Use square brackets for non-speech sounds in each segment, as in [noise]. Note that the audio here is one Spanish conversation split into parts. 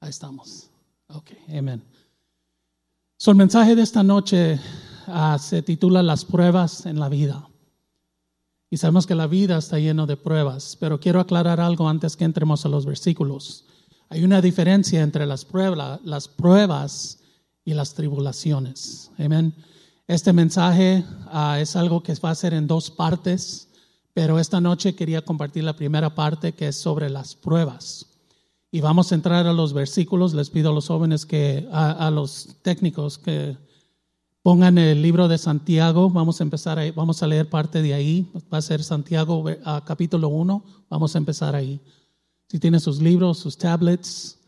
Ahí estamos. Ok, amén. So, el mensaje de esta noche ah, se titula Las pruebas en la vida. Y sabemos que la vida está llena de pruebas, pero quiero aclarar algo antes que entremos a los versículos. Hay una diferencia entre las pruebas, las pruebas y las tribulaciones. Amén. Este mensaje ah, es algo que va a ser en dos partes, pero esta noche quería compartir la primera parte que es sobre las pruebas. Y vamos a entrar a los versículos. Les pido a los jóvenes que, a, los técnicos que pongan el libro de Santiago. Vamos a empezar ahí, vamos a leer parte de ahí. Va a ser Santiago capítulo 1. Vamos a empezar ahí. Si tienen sus libros, sus tablets,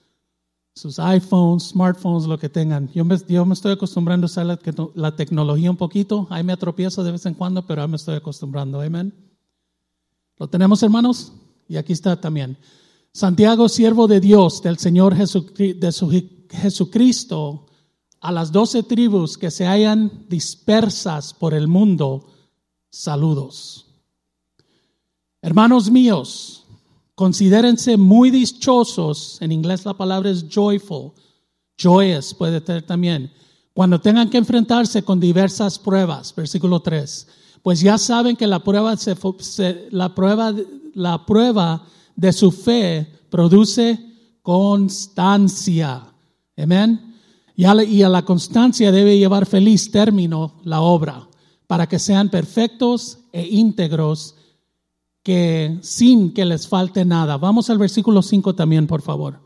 sus iPhones, smartphones, lo que tengan. Yo me, yo me estoy acostumbrando a usar la, la, tecnología un poquito. Ahí me atropiezo de vez en cuando, pero me estoy acostumbrando. Amén. ¿Lo tenemos, hermanos? Y aquí está también. Santiago, siervo de Dios, del Señor Jesucristo, a las doce tribus que se hayan dispersas por el mundo, saludos. Hermanos míos, considérense muy dichosos, en inglés la palabra es joyful, joyous puede ser también, cuando tengan que enfrentarse con diversas pruebas, versículo 3, pues ya saben que la prueba, la prueba, la prueba de su fe produce constancia. Amén. Y a, la, constancia debe llevar feliz término la obra, para que sean perfectos e íntegros, que sin que les falte nada. Vamos al versículo 5 también, por favor.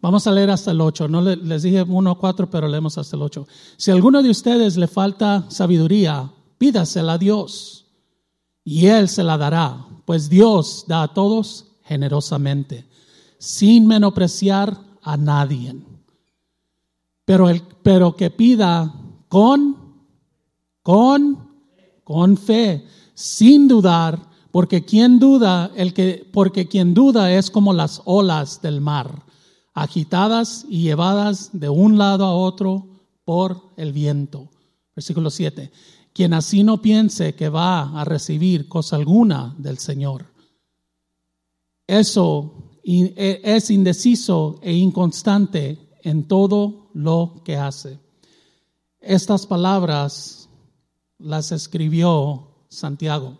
Vamos a leer hasta el 8. No les dije 1 o 4, pero leemos hasta el 8. Si a alguno de ustedes le falta sabiduría, pídasela a Dios y Él se la dará, pues Dios da a todos generosamente, sin menospreciar a nadie. Pero, el, pero que pida con, con, con fe, sin dudar, porque quien duda, el que, porque quien duda es como las olas del mar, agitadas y llevadas de un lado a otro por el viento. Versículo 7. Quien así no piense que va a recibir cosa alguna del Señor eso e, es indeciso e inconstante en todo lo que hace. Estas palabras las escribió Santiago.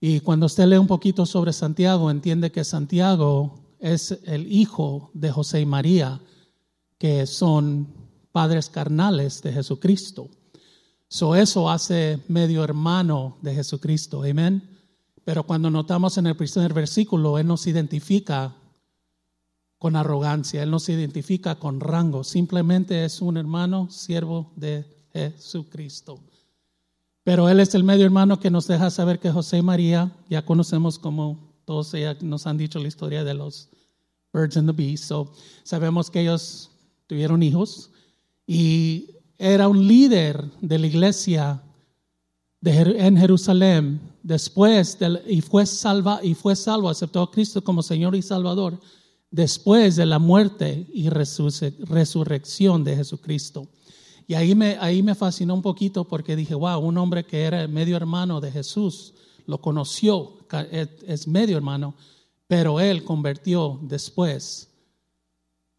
Y cuando usted lee un poquito sobre Santiago, entiende que Santiago es el hijo de José y María, que son padres carnales de Jesucristo. So eso hace medio hermano de Jesucristo. Amén. Pero cuando notamos en el primer versículo, Él nos identifica con arrogancia, Él nos identifica con rango, simplemente es un hermano siervo de Jesucristo. Pero Él es el medio hermano que nos deja saber que José y María, ya conocemos como todos ya nos han dicho la historia de los birds and the bees, so, sabemos que ellos tuvieron hijos y era un líder de la iglesia en Jerusalén después y fue salva y fue salvo, aceptó a Cristo como Señor y Salvador después de la muerte y resurrección de Jesucristo. Y ahí me, ahí me fascinó un poquito porque dije, wow, un hombre que era medio hermano de Jesús, lo conoció, es medio hermano, pero él convirtió después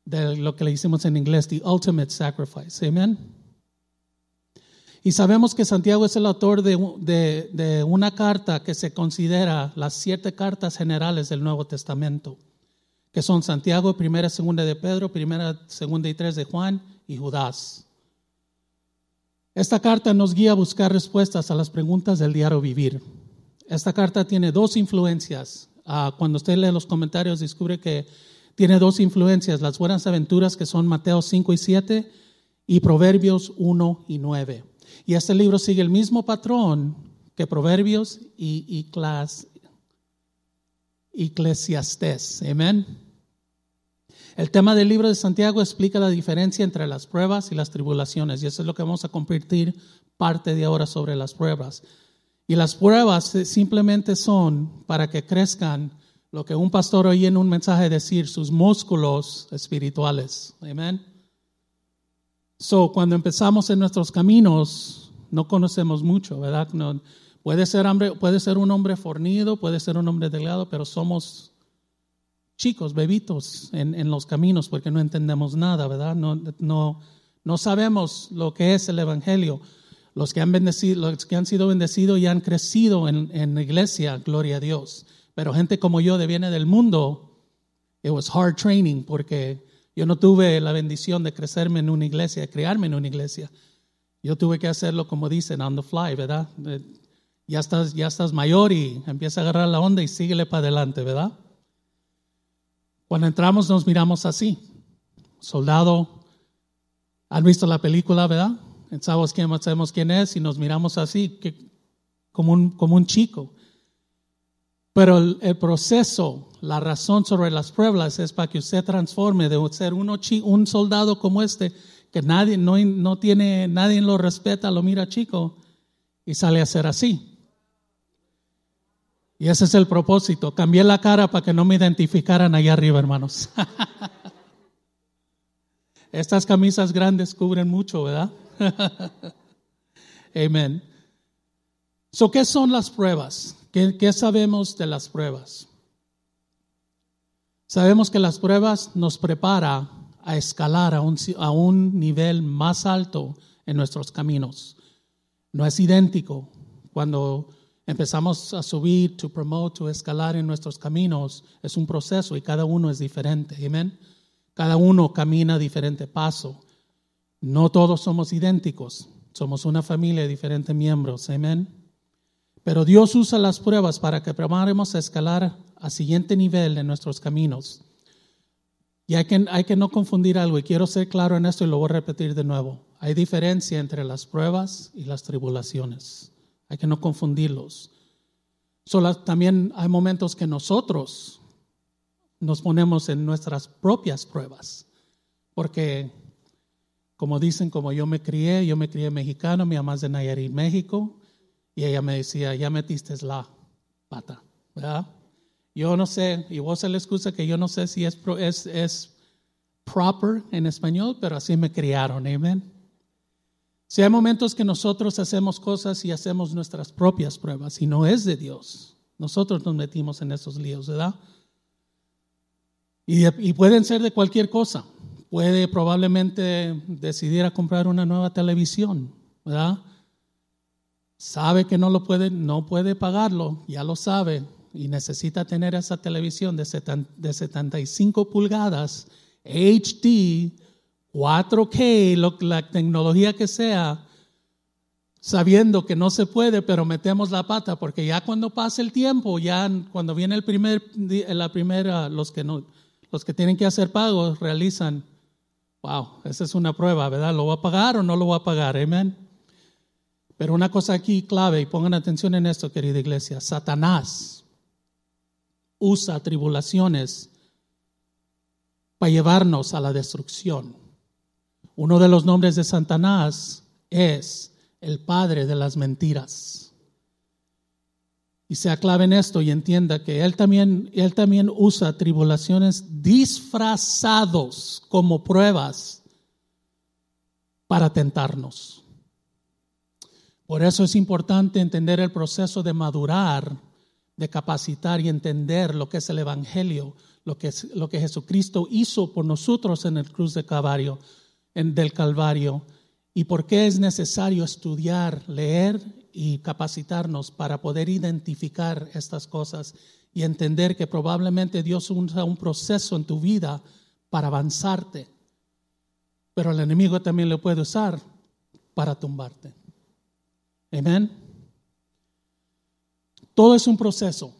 de lo que le hicimos en inglés, the ultimate sacrifice. Amen. Y sabemos que Santiago es el autor de, una carta que se considera las siete cartas generales del Nuevo Testamento, que son Santiago, primera, segunda de Pedro, primera, segunda y tres de Juan y Judas. Esta carta nos guía a buscar respuestas a las preguntas del diario vivir. Esta carta tiene dos influencias. Ah, cuando usted lee los comentarios descubre que tiene dos influencias, las buenas aventuras que son Mateo 5 y 7 y Proverbios 1 y 9. Y este libro sigue el mismo patrón que Proverbios y, y Clas. Amén. El tema del libro de Santiago explica la diferencia entre las pruebas y las tribulaciones. Y eso es lo que vamos a compartir parte de ahora sobre las pruebas. Y las pruebas simplemente son para que crezcan lo que un pastor oye en un mensaje decir, sus músculos espirituales. Amén. So, cuando empezamos en nuestros caminos, no conocemos mucho, ¿verdad? puede, ser puede ser un hombre fornido, puede ser un hombre delgado, pero somos chicos, bebitos en, en los caminos porque no entendemos nada, ¿verdad? No, no, no sabemos lo que es el Evangelio. Los que han, bendecido, los han sido bendecidos y han crecido en, en la iglesia, gloria a Dios. Pero gente como yo de viene del mundo, it was hard training porque yo no tuve la bendición de crecerme en una iglesia, de criarme en una iglesia. Yo tuve que hacerlo como dicen, on the fly, ¿verdad? Eh, ya estás, ya estás mayor y empieza a agarrar la onda y síguele para adelante, ¿verdad? Cuando entramos nos miramos así. Soldado, ¿han visto la película, verdad? Sabemos quién, sabemos quién es y nos miramos así, que, como, un, como un chico. Pero el, proceso, la razón sobre las pruebas es para que usted transforme de ser uno, un soldado como este, que nadie, no, no tiene, nadie lo respeta, lo mira chico y sale a ser así. Y ese es el propósito. Cambié la cara para que no me identificaran allá arriba, hermanos. [laughs] Estas camisas grandes cubren mucho, ¿verdad? [laughs] Amén. So, ¿Qué son las pruebas? ¿Qué, sabemos de las pruebas? Sabemos que las pruebas nos prepara a escalar a un, a un nivel más alto en nuestros caminos. No es idéntico. Cuando empezamos a subir, to promote, to escalar en nuestros caminos, es un proceso y cada uno es diferente. Amén. Cada uno camina diferente paso. No todos somos idénticos. Somos una familia de diferentes miembros. Amén. Pero Dios usa las pruebas para que preparemos a escalar a siguiente nivel en nuestros caminos. Y hay que, hay que no confundir algo, y quiero ser claro en esto y lo voy a repetir de nuevo. Hay diferencia entre las pruebas y las tribulaciones. Hay que no confundirlos. También hay momentos que nosotros nos ponemos en nuestras propias pruebas. Porque, como dicen, como yo me crié, yo me crié mexicano, mi mamá es de Nayarit, México, y ella me decía, ya metiste la pata, ¿verdad? Yo no sé, y vos se le excusa que yo no sé si es, es, es proper en español, pero así me criaron, amén. Si hay momentos que nosotros hacemos cosas y hacemos nuestras propias pruebas y no es de Dios, nosotros nos metimos en esos líos, ¿verdad? Y, y pueden ser de cualquier cosa. Puede probablemente decidir a comprar una nueva televisión, ¿verdad? Sabe que no lo puede, no puede pagarlo, ya lo sabe, y necesita tener esa televisión de, de 75 pulgadas, HD, 4K, la tecnología que sea, sabiendo que no se puede, pero metemos la pata, porque ya cuando pasa el tiempo, ya cuando viene el primer, la primera, los que no, los que tienen que hacer pagos realizan, wow, esa es una prueba, ¿verdad? ¿Lo voy a pagar o no lo voy a pagar? Amén. Pero una cosa aquí clave, y pongan atención en esto, querida iglesia, Satanás usa tribulaciones para llevarnos a la destrucción. Uno de los nombres de Satanás es el padre de las mentiras. Y sea clave en esto y entienda que él también, él también usa tribulaciones disfrazados como pruebas para tentarnos. Por eso es importante entender el proceso de madurar, de capacitar y entender lo que es el Evangelio, lo que, es, lo que Jesucristo hizo por nosotros en el cruz de Calvario, del Calvario, y por qué es necesario estudiar, leer y capacitarnos para poder identificar estas cosas y entender que probablemente Dios usa un proceso en tu vida para avanzarte, pero el enemigo también lo puede usar para tumbarte. Amén. Todo es un proceso.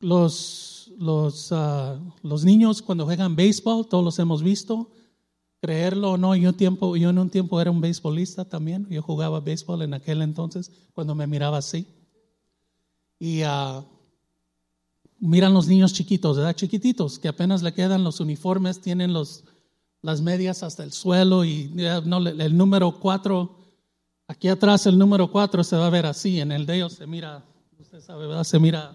Los, los, ah, los niños cuando juegan béisbol, todos los hemos visto. Creerlo o no, yo, tiempo, yo en un tiempo era un beisbolista también. Yo jugaba béisbol en aquel entonces cuando me miraba así. Y uh, miran los niños chiquitos, ¿verdad? Chiquititos, que apenas le quedan los uniformes, tienen los, las medias hasta el suelo y el número cuatro Aquí atrás el número 4 se va a ver así, en el de ellos se mira, usted sabe, ¿verdad? Se mira.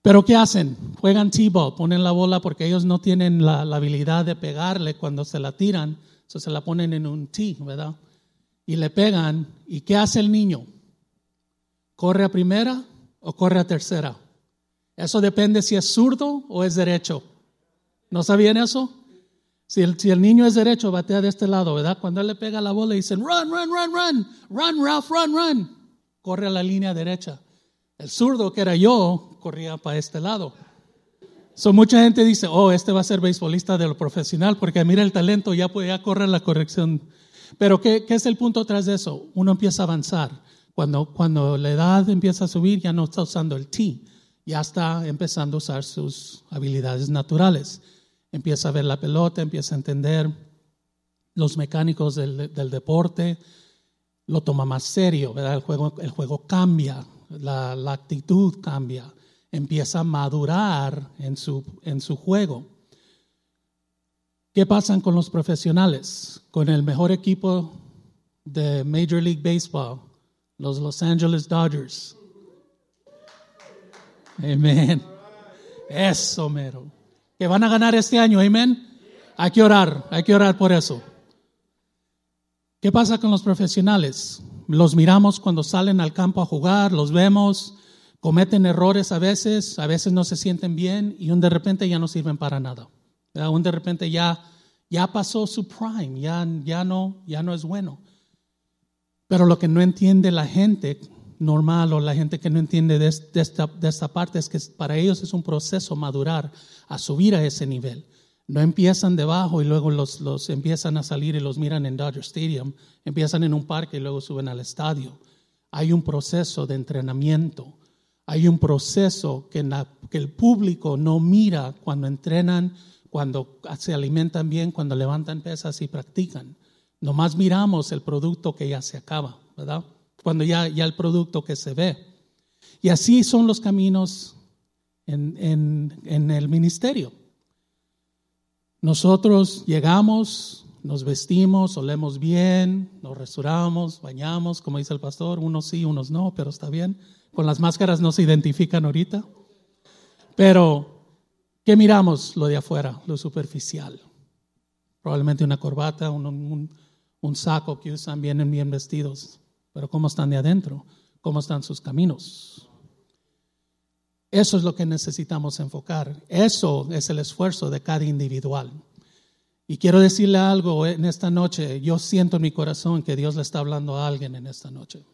Pero ¿qué hacen? Juegan T-ball, ponen la bola porque ellos no tienen la, habilidad de pegarle cuando se la tiran, eso se la ponen en un T, ¿verdad? Y le pegan, ¿y qué hace el niño? ¿Corre a primera o corre a tercera? Eso depende si es zurdo o es derecho. ¿No sabían eso? Si el, si el, niño es derecho, batea de este lado, ¿verdad? Cuando él le pega la bola dicen, run, run, run, run, run, Ralph, run, run. Corre a la línea derecha. El zurdo, que era yo, corría para este lado. So, mucha gente dice, oh, este va a ser beisbolista de lo profesional porque mira el talento, ya puede correr la corrección. Pero ¿qué, ¿qué, es el punto tras de eso? Uno empieza a avanzar. Cuando, cuando la edad empieza a subir, ya no está usando el T, ya está empezando a usar sus habilidades naturales. Empieza a ver la pelota, empieza a entender los mecánicos del, deporte, lo toma más serio, ¿verdad? El juego, el juego cambia, la, actitud cambia empieza a madurar en su, en su juego. ¿Qué pasa con los profesionales? Con el mejor equipo de Major League Baseball, los Los Angeles Dodgers. Amén. Eso, mero. Que van a ganar este año, amén. Hay que orar, hay que orar por eso. ¿Qué pasa con los profesionales? Los miramos cuando salen al campo a jugar, los vemos, cometen errores a veces, a veces no se sienten bien y un de repente ya no sirven para nada. Un de repente ya, ya pasó su prime, ya, ya, no, ya no es bueno. Pero lo que no entiende la gente normal o la gente que no entiende de, esta, parte es que para ellos es un proceso madurar a subir a ese nivel. No empiezan debajo y luego los, empiezan a salir y los miran en Dodger Stadium, empiezan en un parque y luego suben al estadio. Hay un proceso de entrenamiento hay un proceso que, el público no mira cuando entrenan, cuando se alimentan bien, cuando levantan pesas y practican. Nomás miramos el producto que ya se acaba, ¿verdad? Cuando ya, ya el producto que se ve. Y así son los caminos en, en el ministerio. Nosotros llegamos, nos vestimos, olemos bien, nos restauramos, bañamos, como dice el pastor, unos sí, unos no, pero está bien. Con las máscaras no se identifican ahorita. Pero, ¿qué miramos? Lo de afuera, lo superficial. Probablemente una corbata, un, un, saco que usan, vienen bien vestidos. Pero ¿cómo están de adentro? ¿Cómo están sus caminos? Eso es lo que necesitamos enfocar. Eso es el esfuerzo de cada individual. Y quiero decirle algo en esta noche. Yo siento en mi corazón que Dios le está hablando a alguien en esta noche.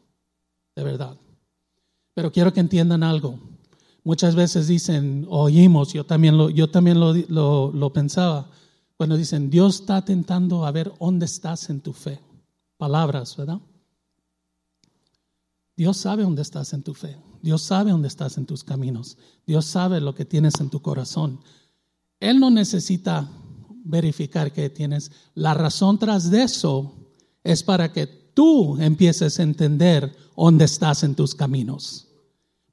De verdad. Pero quiero que entiendan algo. Muchas veces dicen, oímos, yo también lo, yo también lo, lo, pensaba, cuando dicen, Dios está tentando a ver dónde estás en tu fe. Palabras, ¿verdad? Dios sabe dónde estás en tu fe. Dios sabe dónde estás en tus caminos. Dios sabe lo que tienes en tu corazón. Él no necesita verificar que tienes. La razón tras de eso es para que tú empieces a entender dónde estás en tus caminos.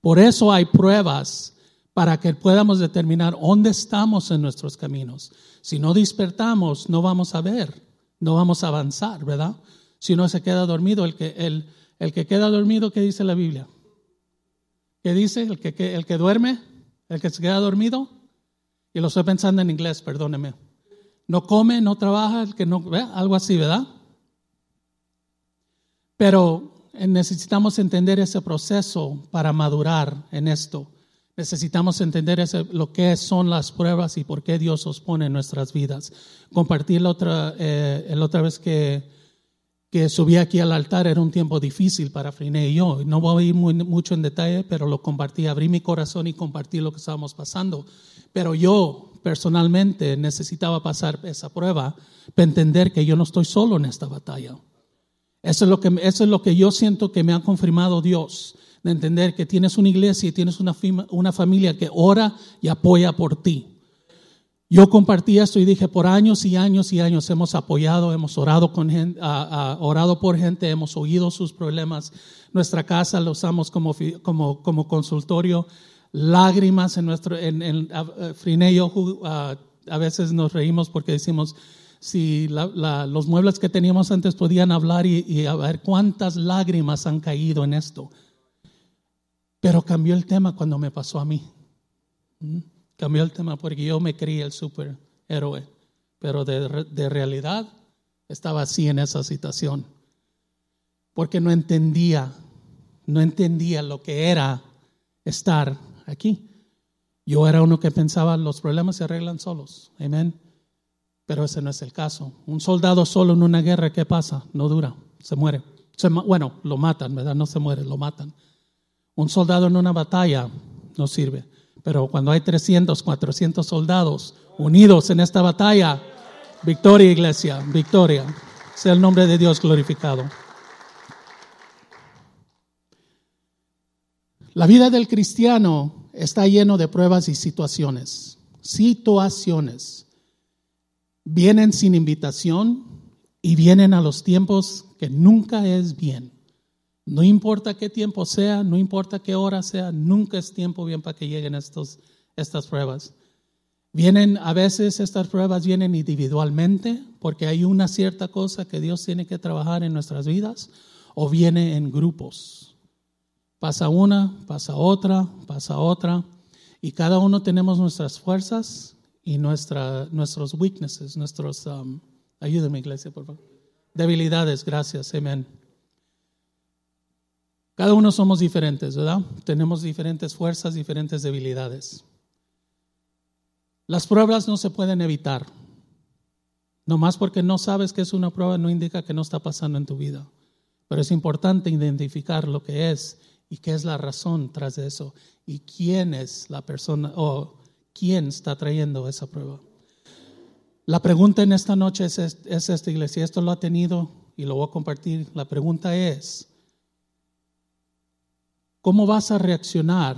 Por eso hay pruebas para que podamos determinar dónde estamos en nuestros caminos. Si no despertamos, no vamos a ver, no vamos a avanzar, ¿verdad? Si no se queda dormido, el que, el, el que queda dormido, ¿qué dice la Biblia? ¿Qué dice? El que, el que duerme, el que se queda dormido. Y lo estoy pensando en inglés, perdóneme. No come, no trabaja, el que no, ve, algo así, ¿verdad? Pero necesitamos entender ese proceso para madurar en esto. Necesitamos entender lo que son las pruebas y por qué Dios os pone en nuestras vidas. Compartir la otra, eh, la otra vez que, que subí aquí al altar era un tiempo difícil para Friné y yo. No voy a ir muy, mucho en detalle, pero lo compartí, abrí mi corazón y compartí lo que estábamos pasando. Pero yo personalmente necesitaba pasar esa prueba para entender que yo no estoy solo en esta batalla. Eso es lo que, eso es lo que yo siento que me ha confirmado Dios, de entender que tienes una iglesia y tienes una, una familia que ora y apoya por ti. Yo compartí esto y dije, por años y años y años hemos apoyado, hemos orado, con gente, orado por gente, hemos oído sus problemas. Nuestra casa lo usamos como, como, como consultorio. Lágrimas en nuestro, en, en, a veces nos reímos porque decimos, si los muebles que teníamos antes podían hablar y, a ver cuántas lágrimas han caído en esto. Pero cambió el tema cuando me pasó a mí. ¿Mm? Cambió el tema porque yo me creí el superhéroe, pero de, realidad estaba así en esa situación. Porque no entendía, no entendía lo que era estar aquí. Yo era uno que pensaba los problemas se arreglan solos. Amén. Pero ese no es el caso. Un soldado solo en una guerra, ¿qué pasa? No dura, se muere. bueno, lo matan, ¿verdad? No se muere, lo matan. Un soldado en una batalla no sirve. Pero cuando hay 300, 400 soldados unidos en esta batalla, victoria iglesia, victoria. Sea el nombre de Dios glorificado. La vida del cristiano está lleno de pruebas y situaciones. Situaciones. Vienen sin invitación y vienen a los tiempos que nunca es bien. No importa qué tiempo sea, no importa qué hora sea, nunca es tiempo bien para que lleguen estos, estas pruebas. Vienen, a veces estas pruebas vienen individualmente porque hay una cierta cosa que Dios tiene que trabajar en nuestras vidas o viene en grupos. Pasa una, pasa otra, pasa otra, y cada uno tenemos nuestras fuerzas y nuestra, nuestros weaknesses, nuestros, um, iglesia, por favor. Debilidades, gracias, amén. Cada uno somos diferentes, ¿verdad? Tenemos diferentes fuerzas, diferentes debilidades. Las pruebas no se pueden evitar. No más porque no sabes que es una prueba no indica que no está pasando en tu vida. Pero es importante identificar lo que es y qué es la razón tras de eso y quién es la persona o quién está trayendo esa prueba. La pregunta en esta noche es, es esta iglesia, esto lo ha tenido y lo voy a compartir. La pregunta es, ¿cómo vas a reaccionar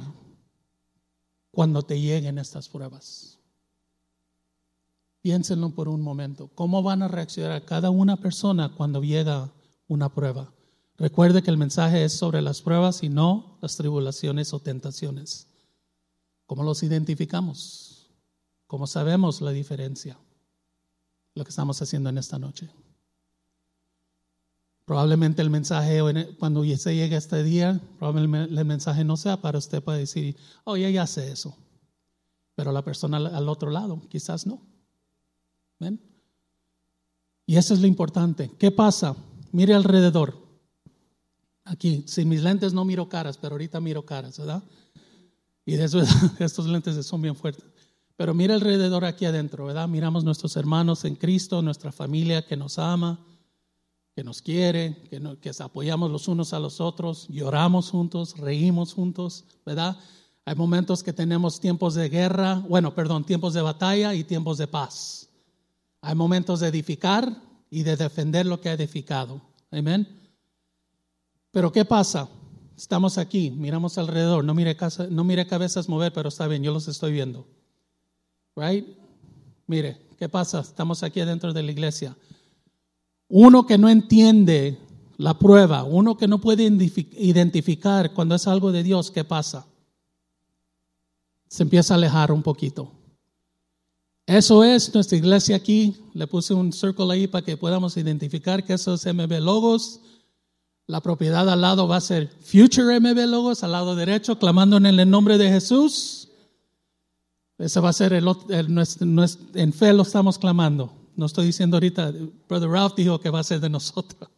cuando te lleguen estas pruebas? Piénsenlo por un momento. ¿Cómo van a reaccionar cada una persona cuando llega una prueba? Recuerde que el mensaje es sobre las pruebas y no las tribulaciones o tentaciones. ¿Cómo los identificamos? ¿Cómo sabemos la diferencia? Lo que estamos haciendo en esta noche. Probablemente el mensaje, cuando se llegue este día, probablemente el mensaje no sea para usted para decir, oh, ya, sé eso. Pero la persona al otro lado, quizás no. ¿Ven? Y eso es lo importante. ¿Qué pasa? Mire alrededor. Aquí, sin mis lentes no miro caras, pero ahorita miro caras, ¿verdad? Y de eso, [laughs] estos lentes son bien fuertes. Pero mira alrededor aquí adentro, ¿verdad? Miramos nuestros hermanos en Cristo, nuestra familia que nos ama, que nos quiere, que, nos, que apoyamos los unos a los otros, lloramos juntos, reímos juntos, ¿verdad? Hay momentos que tenemos tiempos de guerra, bueno, perdón, tiempos de batalla y tiempos de paz. Hay momentos de edificar y de defender lo que ha edificado. Amén. Pero ¿qué pasa? Estamos aquí, miramos alrededor, no mire, casa, no mire cabezas mover, pero está bien, yo los estoy viendo. Right? Mire, ¿qué pasa? Estamos aquí adentro de la iglesia. Uno que no entiende la prueba, uno que no puede identificar cuando es algo de Dios, ¿qué pasa? Se empieza a alejar un poquito. Eso es nuestra iglesia aquí. Le puse un círculo ahí para que podamos identificar que eso es MB Logos la propiedad al lado va a ser Future MB Logos, al lado derecho, clamando en el nombre de Jesús. Ese va a ser el, en fe lo estamos clamando. No estoy diciendo ahorita, Brother Ralph dijo que va a ser de nosotros.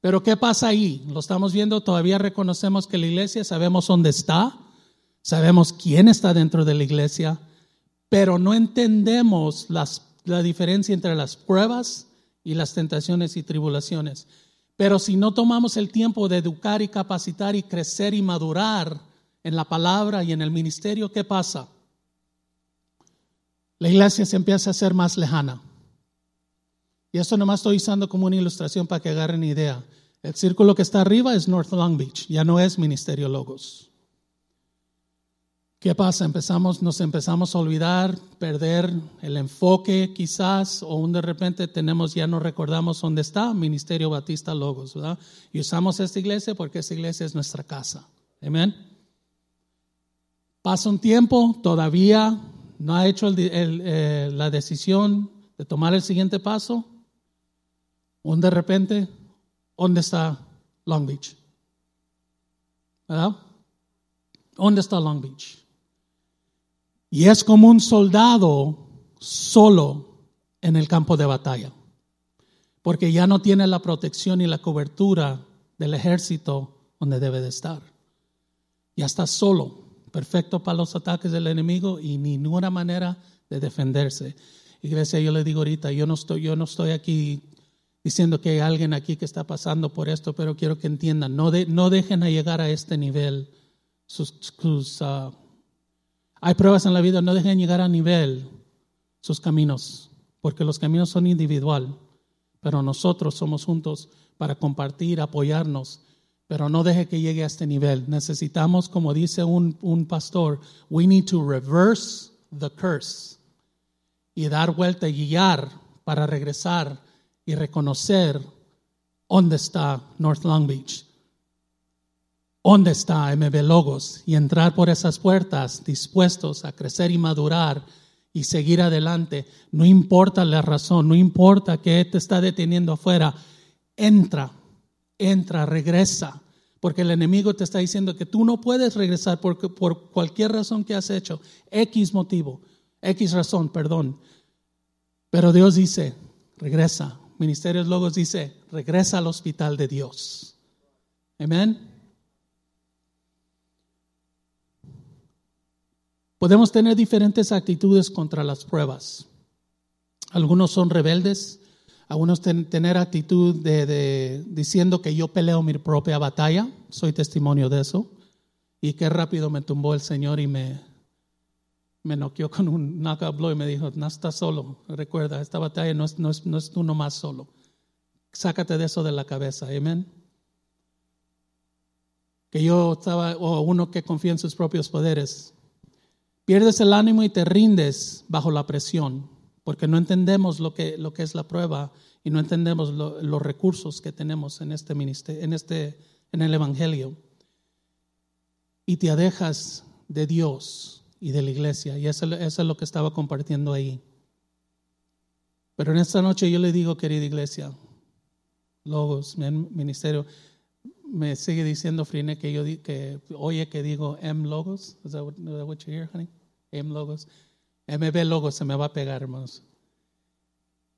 Pero ¿qué pasa ahí? Lo estamos viendo, todavía reconocemos que la iglesia, sabemos dónde está, sabemos quién está dentro de la iglesia, pero no entendemos la diferencia entre las pruebas y las tentaciones y tribulaciones. Pero si no tomamos el tiempo de educar y capacitar y crecer y madurar en la palabra y en el ministerio, ¿qué pasa? La iglesia se empieza a hacer más lejana. Y esto nomás estoy usando como una ilustración para que agarren idea. El círculo que está arriba es North Long Beach, ya no es Ministerio Logos. ¿Qué pasa? Empezamos, nos empezamos a olvidar, perder el enfoque quizás, o un de repente tenemos, ya no recordamos dónde está, Ministerio Batista Logos, ¿verdad? Y usamos esta iglesia porque esta iglesia es nuestra casa. Amén. Pasa un tiempo, todavía no ha hecho eh, la decisión de tomar el siguiente paso. Un de repente, ¿dónde está Long Beach? ¿Verdad? ¿Dónde está Long Beach? Y es como un soldado solo en el campo de batalla, porque ya no tiene la protección y la cobertura del ejército donde debe de estar. Ya está solo, perfecto para los ataques del enemigo y ninguna manera de defenderse. Iglesia, yo le digo ahorita, yo no estoy, yo no estoy aquí diciendo que hay alguien aquí que está pasando por esto, pero quiero que entiendan, no, no dejen a llegar a este nivel sus, ah, hay pruebas en la vida, no dejen llegar a nivel sus caminos, porque los caminos son individual, pero nosotros somos juntos para compartir, apoyarnos, pero no deje que llegue a este nivel. Necesitamos, como dice un, un pastor, we need to reverse the curse y dar vuelta y guiar para regresar y reconocer dónde está North Long Beach, dónde está MB Logos y entrar por esas puertas dispuestos a crecer y madurar y seguir adelante. No importa la razón, no importa que te está deteniendo afuera, entra, entra, regresa. Porque el enemigo te está diciendo que tú no puedes regresar porque, por cualquier razón que has hecho, X motivo, X razón, perdón. Pero Dios dice, regresa. Ministerios Logos dice, regresa al hospital de Dios. Amén. Podemos tener diferentes actitudes contra las pruebas. Algunos son rebeldes, algunos tener actitud de, diciendo que yo peleo mi propia batalla, soy testimonio de eso, y qué rápido me tumbó el Señor y me, me noqueó con un knockout y me dijo, no estás solo, recuerda, esta batalla no es, no es, no es tú nomás solo, sácate de eso de la cabeza, amén. Que yo estaba, o uno que confía en sus propios poderes, Pierdes el ánimo y te rindes bajo la presión, porque no entendemos lo que, lo que es la prueba y no entendemos los recursos que tenemos en este ministerio, en este, en el Evangelio. Y te alejas de Dios y de la iglesia. Y eso, eso es lo que estaba compartiendo ahí. Pero en esta noche yo le digo, querida iglesia, Logos, ministerio, me sigue diciendo Frine que yo que oye que digo M Logos. Is that what, what you hear, honey? M logos. MB logos se me va a pegar, hermanos.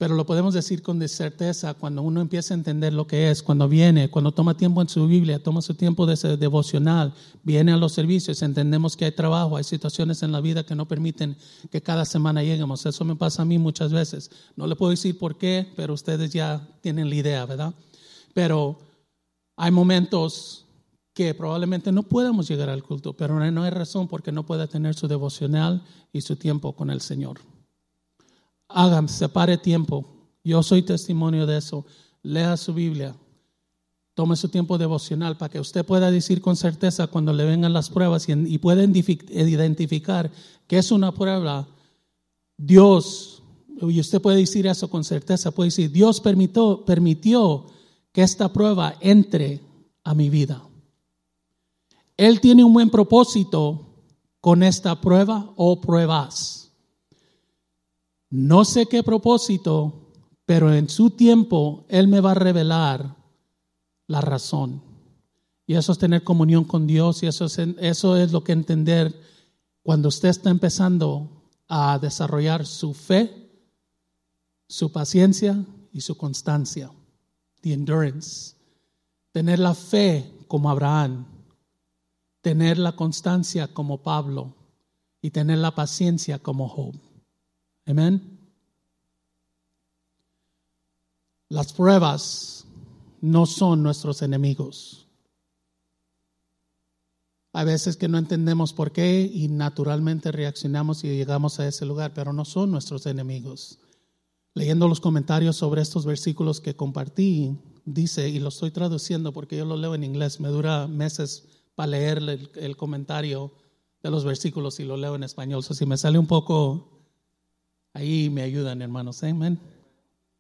Pero lo podemos decir con certeza cuando uno empieza a entender lo que es, cuando viene, cuando toma tiempo en su Biblia, toma su tiempo de devocional, viene a los servicios, entendemos que hay trabajo, hay situaciones en la vida que no permiten que cada semana lleguemos. Eso me pasa a mí muchas veces. No le puedo decir por qué, pero ustedes ya tienen la idea, ¿verdad? Pero hay momentos que probablemente no podamos llegar al culto, pero no hay razón porque no pueda tener su devocional y su tiempo con el Señor. Hagan, separe tiempo. Yo soy testimonio de eso. Lea su Biblia. Tome su tiempo devocional para que usted pueda decir con certeza cuando le vengan las pruebas y, y pueda identificar que es una prueba. Dios, y usted puede decir eso con certeza, puede decir, Dios permitió, permitió que esta prueba entre a mi vida. Él tiene un buen propósito con esta prueba o pruebas. No sé qué propósito, pero en su tiempo Él me va a revelar la razón. Y eso es tener comunión con Dios y eso es, eso es lo que entender cuando usted está empezando a desarrollar su fe, su paciencia y su constancia, the endurance. Tener la fe como Abraham, tener la constancia como Pablo y tener la paciencia como Job. Amén. Las pruebas no son nuestros enemigos. Hay veces que no entendemos por qué y naturalmente reaccionamos y llegamos a ese lugar, pero no son nuestros enemigos. Leyendo los comentarios sobre estos versículos que compartí, dice, y lo estoy traduciendo porque yo lo leo en inglés, me dura meses para leer el, comentario de los versículos y lo leo en español. si me sale un poco, ahí me ayudan, hermanos. Amén.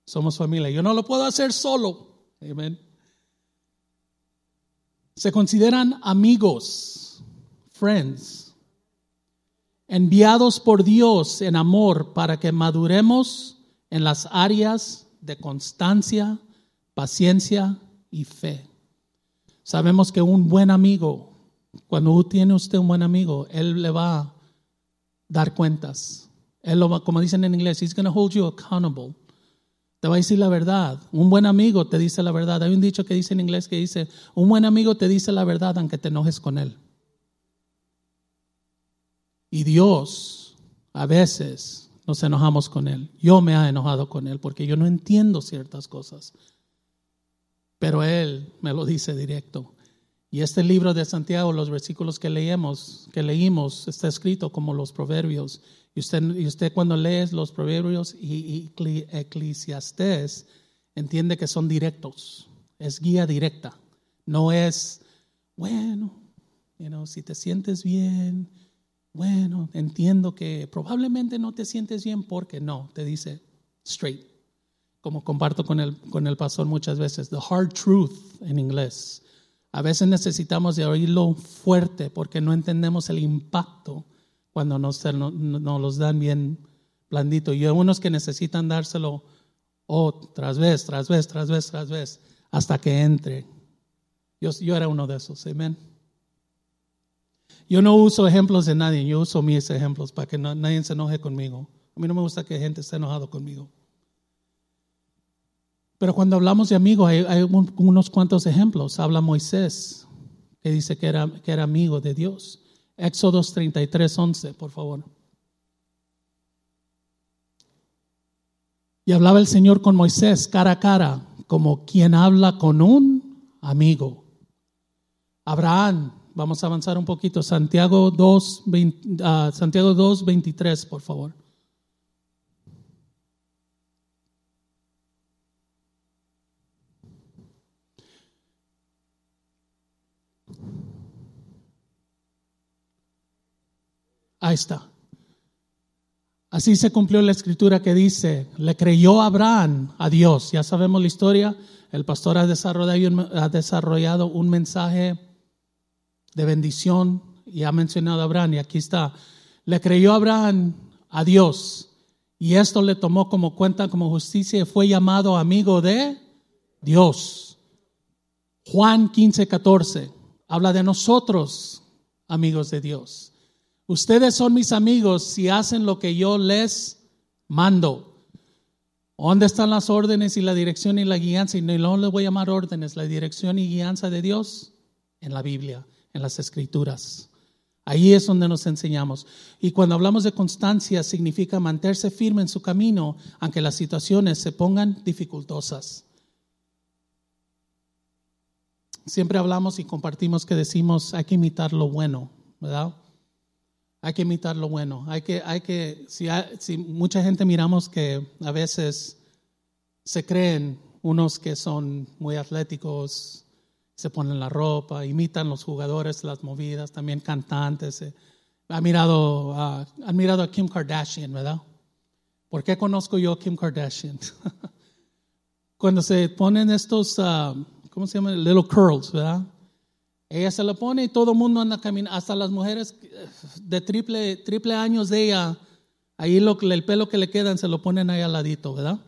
Somos familia. Yo no lo puedo hacer solo. Amén. Se consideran amigos, friends, enviados por Dios en amor para que maduremos en las áreas de constancia, paciencia y fe. Sabemos que un buen amigo, cuando tiene usted un buen amigo, él le va a dar cuentas. Él lo va, como dicen en inglés, he's going to hold you accountable. Te va a decir la verdad. Un buen amigo te dice la verdad. Hay un dicho que dice en inglés que dice, un buen amigo te dice la verdad aunque te enojes con él. Y Dios, a veces, nos enojamos con Él. Yo me he enojado con Él porque yo no entiendo ciertas cosas. Pero Él me lo dice directo. Y este libro de Santiago, los versículos que leímos, que leímos, está escrito como los proverbios. Y usted, y usted cuando lee los proverbios y, y eclesiastés, entiende que son directos. Es guía directa. No es, bueno, si te sientes bien, bueno, entiendo que probablemente no te sientes bien porque no, te dice straight. Como comparto con el, con el pastor muchas veces, the hard truth en inglés. A veces necesitamos de oírlo fuerte porque no entendemos el impacto cuando nos, nos los dan bien blandito. Y hay unos que necesitan dárselo oh, tras vez, tras vez, tras vez, tras vez, hasta que entre. Yo, yo era uno de esos, amén. Yo no uso ejemplos de nadie, yo uso mis ejemplos para que nadie se enoje conmigo. A mí no me gusta que gente esté enojado conmigo. Pero cuando hablamos de amigos, hay, unos cuantos ejemplos. Habla Moisés, que dice que era, que era amigo de Dios. Éxodos 33, 11, por favor. Y hablaba el Señor con Moisés cara a cara, como quien habla con un amigo. Abraham, vamos a avanzar un poquito, Santiago 2, ah, Santiago 2 23, por favor. Ahí está. Así se cumplió la escritura que dice, le creyó Abraham a Dios. Ya sabemos la historia. El pastor ha desarrollado, un mensaje de bendición y ha mencionado a Abraham. Y aquí está. Le creyó Abraham a Dios. Y esto le tomó como cuenta, como justicia, y fue llamado amigo de Dios. Juan 15, 14 habla de nosotros, amigos de Dios. Ustedes son mis amigos si hacen lo que yo les mando. ¿Dónde están las órdenes y la dirección y la guianza? Y no les voy a llamar órdenes, la dirección y guianza de Dios en la Biblia, en las Escrituras. Ahí es donde nos enseñamos. Y cuando hablamos de constancia, significa mantenerse firme en su camino, aunque las situaciones se pongan dificultosas. Siempre hablamos y compartimos que decimos hay que imitar lo bueno, ¿verdad? Hay que imitar lo bueno. Hay que, hay que, si, si mucha gente miramos que a veces se creen unos que son muy atléticos, se ponen la ropa, imitan los jugadores, las movidas, también cantantes. Eh. Ha mirado, han mirado a Kim Kardashian, ¿verdad? ¿Por qué conozco yo a Kim Kardashian? [laughs] Cuando se ponen estos, ah, ¿cómo se llama? Little curls, ¿verdad? Ella se lo pone y todo el mundo anda caminando, hasta las mujeres de triple, triple años de ella, ahí lo, el pelo que le quedan se lo ponen ahí al ladito, ¿verdad?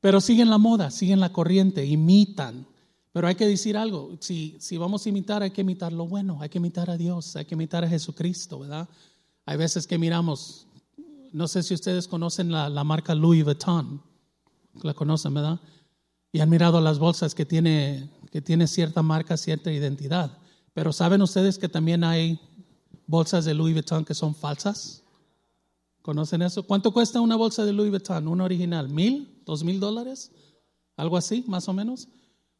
Pero siguen la moda, siguen la corriente, imitan. Pero hay que decir algo, si, si vamos a imitar, hay que imitar lo bueno, hay que imitar a Dios, hay que imitar a Jesucristo, ¿verdad? Hay veces que miramos, no sé si ustedes conocen la, la marca Louis Vuitton, la conocen, ¿verdad? Y han mirado las bolsas que tiene que tiene cierta marca, cierta identidad. Pero ¿saben ustedes que también hay bolsas de Louis Vuitton que son falsas? ¿Conocen eso? ¿Cuánto cuesta una bolsa de Louis Vuitton, una original? ¿Mil? ¿Dos mil dólares? ¿Algo así, más o menos?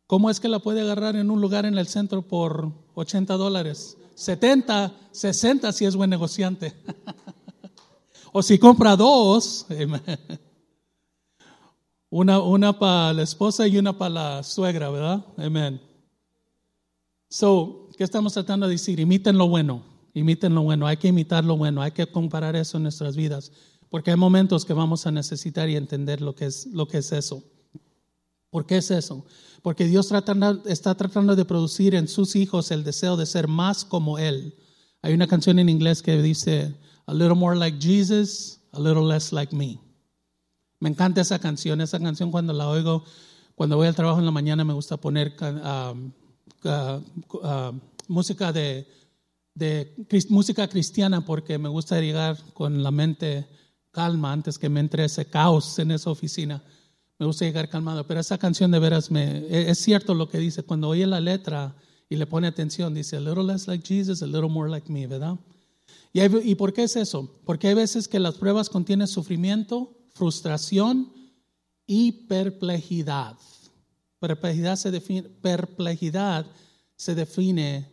¿Cómo es que la puede agarrar en un lugar en el centro por 80 dólares? 70, 60 si es buen negociante. [laughs] o si compra dos. [laughs] Una, una para la esposa y una para la suegra, ¿verdad? Amén. So, ¿qué estamos tratando de decir? Imiten lo bueno, imiten lo bueno, hay que imitar lo bueno, hay que comparar eso en nuestras vidas, porque hay momentos que vamos a necesitar y entender lo que es, lo que es eso. ¿Por qué es eso? Porque Dios está tratando de producir en sus hijos el deseo de ser más como Él. Hay una canción en inglés que dice, a little more like Jesus, a little less like me. Me encanta esa canción. Esa canción cuando la oigo, cuando voy al trabajo en la mañana me gusta poner música de, música cristiana porque me gusta llegar con la mente calma antes que me entre ese caos en esa oficina. Me gusta llegar calmado. Pero esa canción de veras me, e, es cierto lo que dice. Cuando oye la letra y le pone atención, dice, a little less like Jesus, a little more like me, ¿verdad? ¿Y, ¿Y por qué es eso? Porque hay veces que las pruebas contienen sufrimiento, frustración y perplejidad. Perplejidad se define, perplejidad se define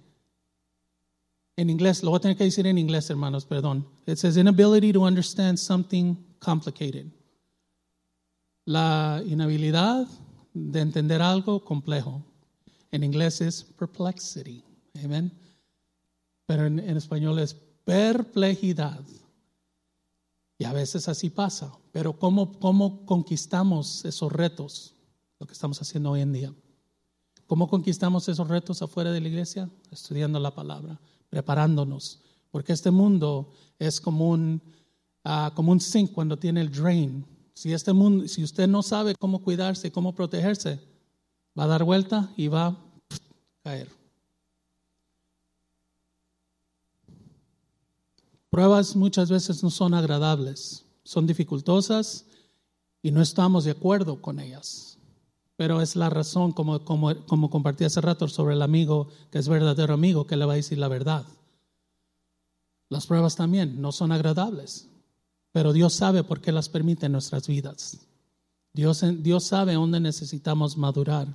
en inglés, lo voy a tener que decir en inglés, hermanos, perdón. It says inability to understand something complicated. La inhabilidad de entender algo complejo. En inglés es perplexity. Amen. Pero en, en español es perplejidad. Y a veces así pasa. Pero ¿cómo, ¿cómo conquistamos esos retos? Lo que estamos haciendo hoy en día. ¿Cómo conquistamos esos retos afuera de la iglesia? Estudiando la palabra, preparándonos. Porque este mundo es como un, ah, como un sink cuando tiene el drain. Si, este mundo, si usted no sabe cómo cuidarse, cómo protegerse, va a dar vuelta y va a caer. Pruebas muchas veces no son agradables, son dificultosas y no estamos de acuerdo con ellas. Pero es la razón, como, como, como compartí hace rato sobre el amigo que es verdadero amigo, que le va a decir la verdad. Las pruebas también no son agradables, pero Dios sabe por qué las permite en nuestras vidas. Dios, Dios sabe dónde necesitamos madurar.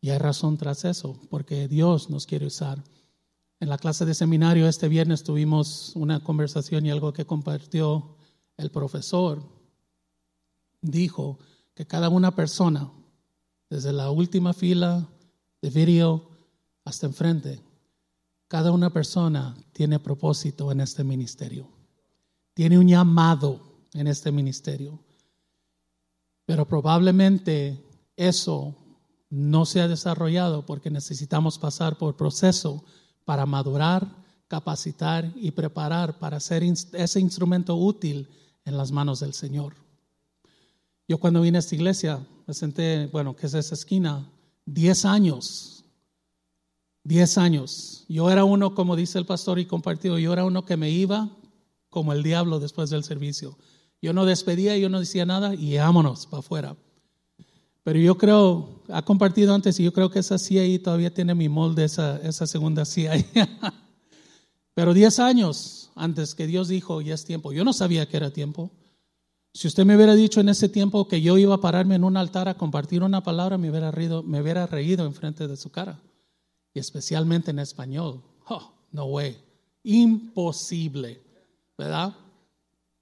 Y hay razón tras eso, porque Dios nos quiere usar. En la clase de seminario este viernes tuvimos una conversación y algo que compartió el profesor. Dijo que cada una persona, desde la última fila de video hasta enfrente, cada una persona tiene propósito en este ministerio. Tiene un llamado en este ministerio. Pero probablemente eso no se ha desarrollado porque necesitamos pasar por proceso para madurar, capacitar y preparar para ser ese instrumento útil en las manos del Señor. Yo cuando vine a esta iglesia, me senté, bueno, que es esa esquina, 10 años, 10 años. Yo era uno, como dice el pastor y compartido, yo era uno que me iba como el diablo después del servicio. Yo no despedía, yo no decía nada y vámonos para afuera. Pero yo creo, ha compartido antes y yo creo que esa CIA ahí todavía tiene mi molde, esa, esa segunda CIA. [laughs] Pero 10 años antes que Dios dijo, ya es tiempo. Yo no sabía que era tiempo. Si usted me hubiera dicho en ese tiempo que yo iba a pararme en un altar a compartir una palabra, me hubiera reído, me hubiera reído enfrente de su cara. Y especialmente en español. Oh, no way. Imposible. ¿Verdad?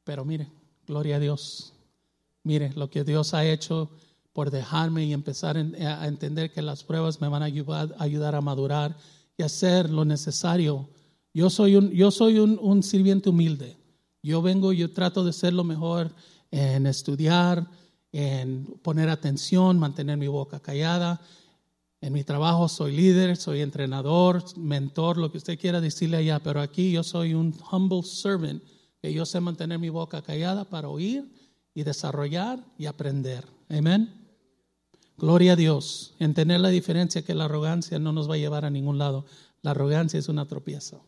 Pero mire, gloria a Dios. Mire lo que Dios ha hecho por dejarme y empezar a entender que las pruebas me van a ayudar, a madurar y hacer lo necesario. Yo soy, un, yo soy un, un sirviente humilde. Yo vengo, yo trato de ser lo mejor en estudiar, en poner atención, mantener mi boca callada. En mi trabajo soy líder, soy entrenador, mentor, lo que usted quiera decirle allá, pero aquí yo soy un humble servant, que yo sé mantener mi boca callada para oír y desarrollar y aprender. Amén. Gloria a Dios. Entender la diferencia que la arrogancia no nos va a llevar a ningún lado. La arrogancia es una tropieza.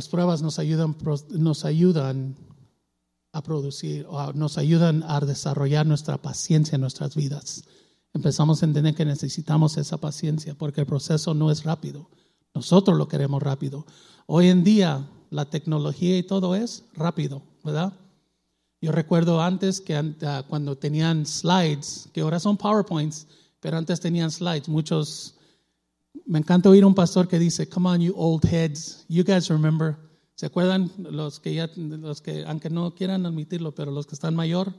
Las pruebas nos ayudan, nos ayudan a producir, o nos ayudan a desarrollar nuestra paciencia en nuestras vidas. Empezamos a entender que necesitamos esa paciencia porque el proceso no es rápido. Nosotros lo queremos rápido. Hoy en día la tecnología y todo es rápido, ¿verdad? Yo recuerdo antes que uh, cuando tenían slides, que ahora son PowerPoints, pero antes tenían slides, muchos me encanta oír un pastor que dice, "Come on you old heads, you guys remember?" ¿Se acuerdan los que ya los que aunque no quieran admitirlo, pero los que están mayor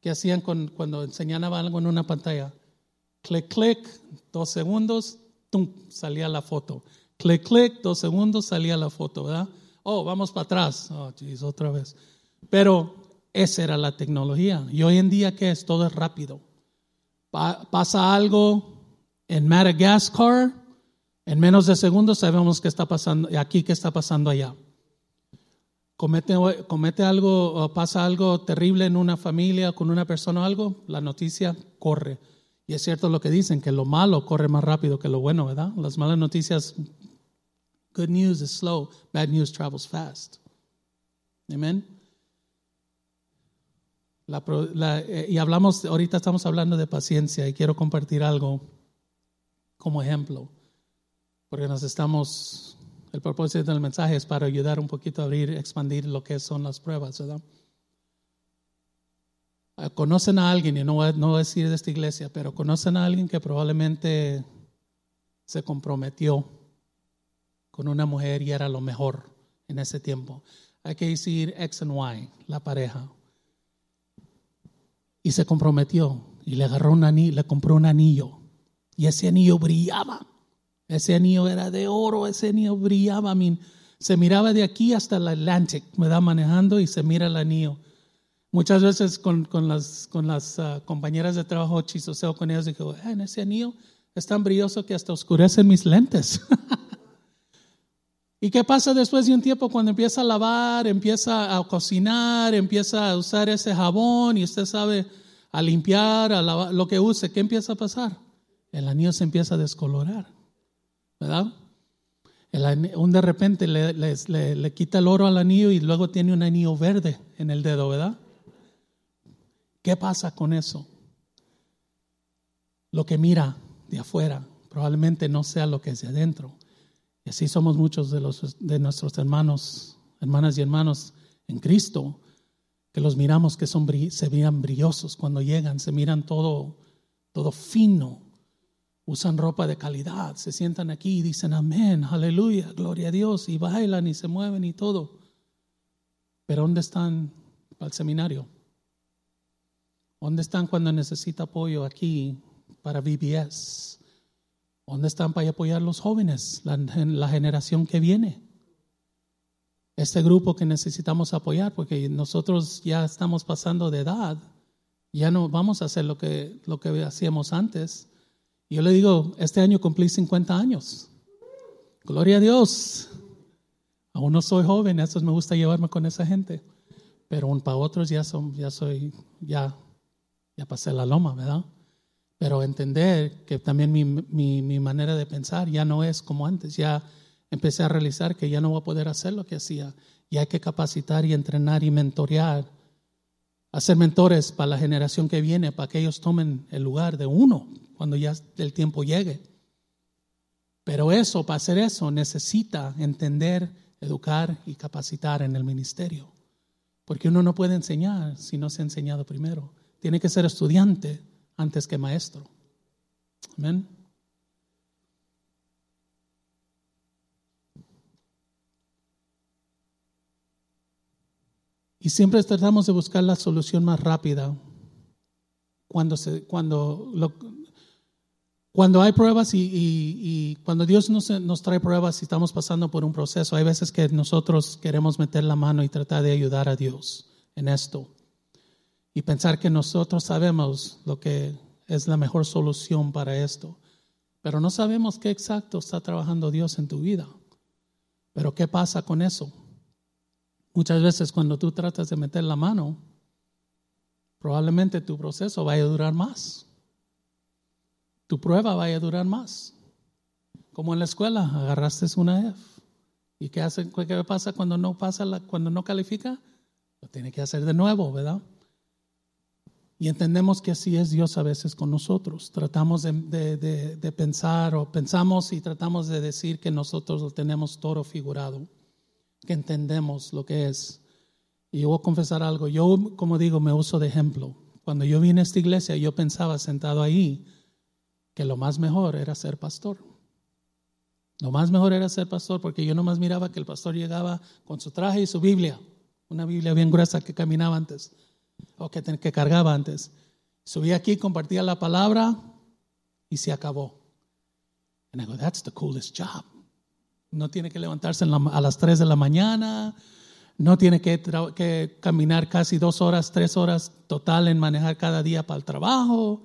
que hacían con, cuando enseñaban algo en una pantalla? Clic clic, dos segundos, tum, salía la foto. Clic clic, dos segundos, salía la foto, ¿verdad? Oh, vamos para atrás. Oh, jeez, otra vez. Pero esa era la tecnología. Y hoy en día, ¿qué es? Todo es rápido. Pa pasa algo en Madagascar, en menos de segundos sabemos qué está pasando aquí, qué está pasando allá. Comete, algo o pasa algo terrible en una familia, con una persona o algo, la noticia corre. Y es cierto lo que dicen, que lo malo corre más rápido que lo bueno, ¿verdad? Las malas noticias, good news is slow, bad news travels fast. Amén. La, y hablamos, ahorita estamos hablando de paciencia y quiero compartir algo como ejemplo. porque nos estamos, el propósito del mensaje es para ayudar un poquito a abrir, expandir lo que son las pruebas, ¿verdad? Ah, conocen a alguien, y no voy, no voy a decir de esta iglesia, pero conocen a alguien que probablemente se comprometió con una mujer y era lo mejor en ese tiempo. Hay que decir X y Y, la pareja. Y se comprometió y le agarró un anillo, le compró un anillo. Y ese anillo brillaba. Ese anillo era de oro, ese anillo brillaba. se miraba de aquí hasta el Atlantic, me da manejando y se mira el anillo. Muchas veces con, las, ah, compañeras de trabajo chisoseo con ellas, digo, en ese anillo es tan brilloso que hasta oscurece mis lentes. [laughs] ¿Y qué pasa después de un tiempo cuando empieza a lavar, empieza a cocinar, empieza a usar ese jabón y usted sabe a limpiar, a lavar, lo que use? ¿Qué empieza a pasar? El anillo se empieza a descolorar, ¿verdad? un de repente le, le, quita el oro al anillo y luego tiene un anillo verde en el dedo, ¿verdad? ¿Qué pasa con eso? Lo que mira de afuera probablemente no sea lo que es de adentro. Y así somos muchos de, los, de nuestros hermanos, hermanas y hermanos en Cristo, que los miramos que son, se miran brillosos cuando llegan, se miran todo, todo fino, usan ropa de calidad, se sientan aquí y dicen amén, aleluya, gloria a Dios, y bailan y se mueven y todo. Pero ¿dónde están para el seminario? ¿Dónde están cuando necesita apoyo aquí para VBS? ¿Dónde están para apoyar a los jóvenes, la, la generación que viene? Este grupo que necesitamos apoyar, porque nosotros ya estamos pasando de edad, ya no vamos a hacer lo que, lo que hacíamos antes. Yo le digo, este año cumplí 50 años. Gloria a Dios. Aún no soy joven, eso me gusta llevarme con esa gente. Pero para otros ya, son, ya soy, ya, ya pasé la loma, ¿verdad? pero entender que también mi, mi, manera de pensar ya no es como antes, ya empecé a realizar que ya no voy a poder hacer lo que hacía y hay que capacitar y entrenar y mentorear, hacer mentores para la generación que viene, para que ellos tomen el lugar de uno cuando ya el tiempo llegue. Pero eso, para hacer eso, necesita entender, educar y capacitar en el ministerio. Porque uno no puede enseñar si no se ha enseñado primero. Tiene que ser estudiante antes que maestro. Amén. Y siempre tratamos de buscar la solución más rápida cuando, se, cuando, cuando hay pruebas y, cuando Dios nos, nos, trae pruebas y estamos pasando por un proceso, hay veces que nosotros queremos meter la mano y tratar de ayudar a Dios en esto y pensar que nosotros sabemos lo que es la mejor solución para esto. Pero no sabemos qué exacto está trabajando Dios en tu vida. Pero ¿qué pasa con eso? Muchas veces cuando tú tratas de meter la mano, probablemente tu proceso vaya a durar más. Tu prueba vaya a durar más. Como en la escuela, agarraste una F. ¿Y qué, hace, qué pasa cuando no pasa, cuando no califica? Lo tiene que hacer de nuevo, ¿verdad? Y entendemos que así es Dios a veces con nosotros. Tratamos de, pensar o pensamos y tratamos de decir que nosotros lo tenemos todo figurado, que entendemos lo que es. Y yo voy a confesar algo. Yo, como digo, me uso de ejemplo. Cuando yo vine a esta iglesia, yo pensaba sentado ahí que lo más mejor era ser pastor. Lo más mejor era ser pastor porque yo nomás miraba que el pastor llegaba con su traje y su Biblia, una Biblia bien gruesa que caminaba antes o que, que cargaba antes. Subí aquí, compartía la palabra y se acabó. And I go, that's the coolest job. No tiene que levantarse a las 3 de la mañana, no tiene que, caminar casi dos horas, tres horas total en manejar cada día para el trabajo.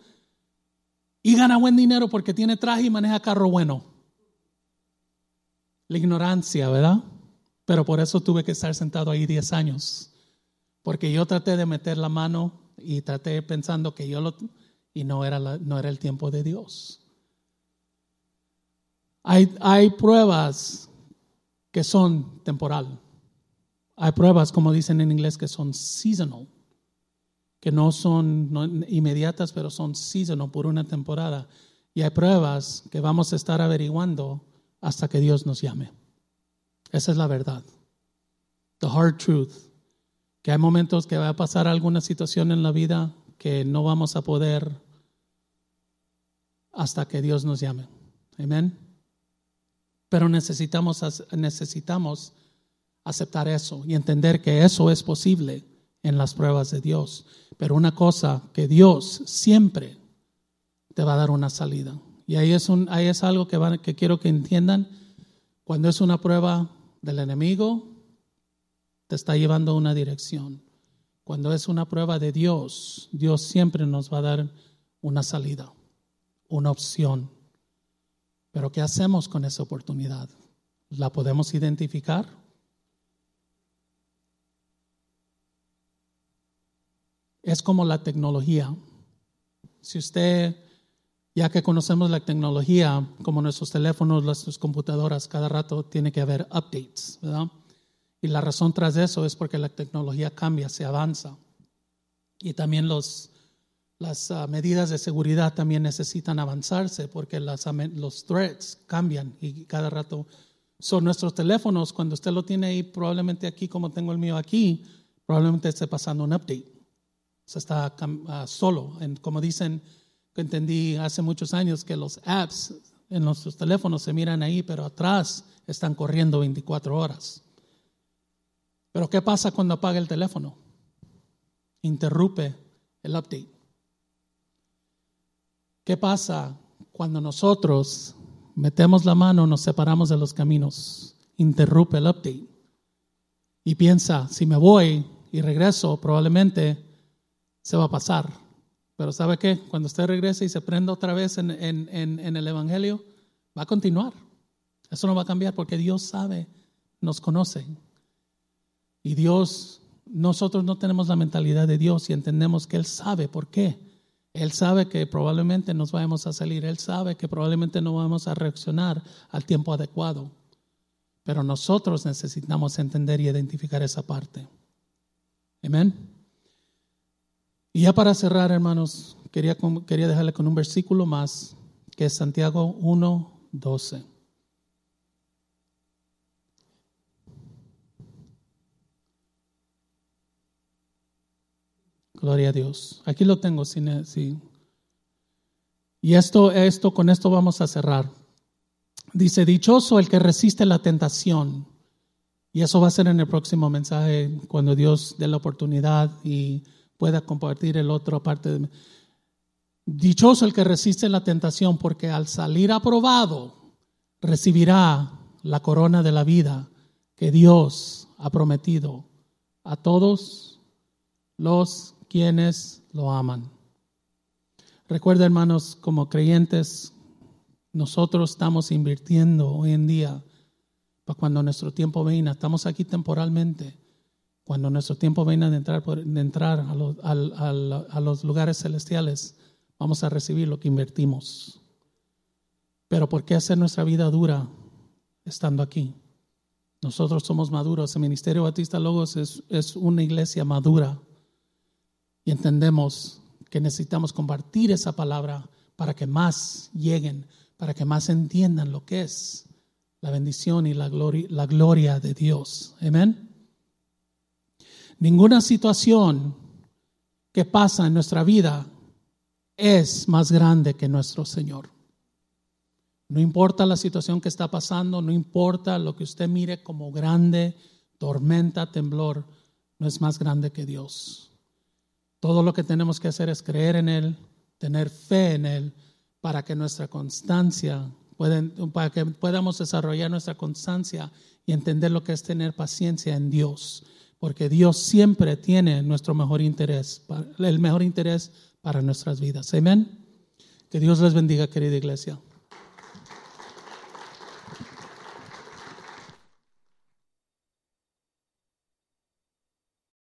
Y gana buen dinero porque tiene traje y maneja carro bueno. La ignorancia, ¿verdad? Pero por eso tuve que estar sentado ahí 10 años porque yo traté de meter la mano y traté pensando que yo lo... y no era, no era el tiempo de Dios. Hay, hay pruebas que son temporal. Hay pruebas, como dicen en inglés, que son seasonal, que no son inmediatas, pero son seasonal por una temporada. Y hay pruebas que vamos a estar averiguando hasta que Dios nos llame. Esa es la verdad. The hard truth. Que hay momentos que va a pasar alguna situación en la vida que no vamos a poder hasta que Dios nos llame. Amén. Pero necesitamos, necesitamos aceptar eso y entender que eso es posible en las pruebas de Dios. Pero una cosa, que Dios siempre te va a dar una salida. Y ahí es, ahí es algo que, quiero que entiendan. Cuando es una prueba del enemigo, te está llevando una dirección. Cuando es una prueba de Dios, Dios siempre nos va a dar una salida, una opción. Pero ¿qué hacemos con esa oportunidad? ¿La podemos identificar? Es como la tecnología. Si usted, ya que conocemos la tecnología, como nuestros teléfonos, nuestras computadoras, cada rato tiene que haber updates, ¿verdad? Y la razón tras eso es porque la tecnología cambia, se avanza. Y también los, las ah, medidas de seguridad también necesitan avanzarse porque las, los threats cambian y cada rato son nuestros teléfonos. Cuando usted lo tiene ahí, probablemente aquí, como tengo el mío aquí, probablemente esté pasando un update. Se está ah, solo. como dicen, que entendí hace muchos años que los apps en nuestros teléfonos se miran ahí, pero atrás están corriendo 24 horas. Pero ¿qué pasa cuando apaga el teléfono? Interrumpe el update. ¿Qué pasa cuando nosotros metemos la mano, nos separamos de los caminos? Interrumpe el update. Y piensa, si me voy y regreso, probablemente se va a pasar. Pero ¿sabe qué? Cuando usted regrese y se prenda otra vez en, en el Evangelio, va a continuar. Eso no va a cambiar porque Dios sabe, nos conoce. Y Dios, nosotros no tenemos la mentalidad de Dios y entendemos que Él sabe por qué. Él sabe que probablemente nos vamos a salir, Él sabe que probablemente no vamos a reaccionar al tiempo adecuado. Pero nosotros necesitamos entender y identificar esa parte. Amén. Y ya para cerrar, hermanos, quería, quería dejarle con un versículo más, que es Santiago 1, 12. Gloria a Dios. Aquí lo tengo. Sí. Y esto, esto, con esto vamos a cerrar. Dice, dichoso el que resiste la tentación. Y eso va a ser en el próximo mensaje, cuando Dios dé la oportunidad y pueda compartir el otro parte. De... Dichoso el que resiste la tentación, porque al salir aprobado recibirá la corona de la vida que Dios ha prometido a todos los quienes lo aman. Recuerda, hermanos, como creyentes, nosotros estamos invirtiendo hoy en día para cuando nuestro tiempo venga. Estamos aquí temporalmente. Cuando nuestro tiempo venga de entrar, de entrar a, los, a los lugares celestiales, vamos a recibir lo que invertimos. Pero ¿por qué hacer nuestra vida dura estando aquí? Nosotros somos maduros. El Ministerio Batista Logos es, es una iglesia madura y entendemos que necesitamos compartir esa palabra para que más lleguen, para que más entiendan lo que es la bendición y la gloria, la gloria de Dios. Amén. Ninguna situación que pasa en nuestra vida es más grande que nuestro Señor. No importa la situación que está pasando, no importa lo que usted mire como grande, tormenta, temblor, no es más grande que Dios. Todo lo que tenemos que hacer es creer en Él, tener fe en Él, para que nuestra constancia, para que podamos desarrollar nuestra constancia y entender lo que es tener paciencia en Dios, porque Dios siempre tiene nuestro mejor interés, el mejor interés para nuestras vidas. Amén. Que Dios les bendiga, querida iglesia.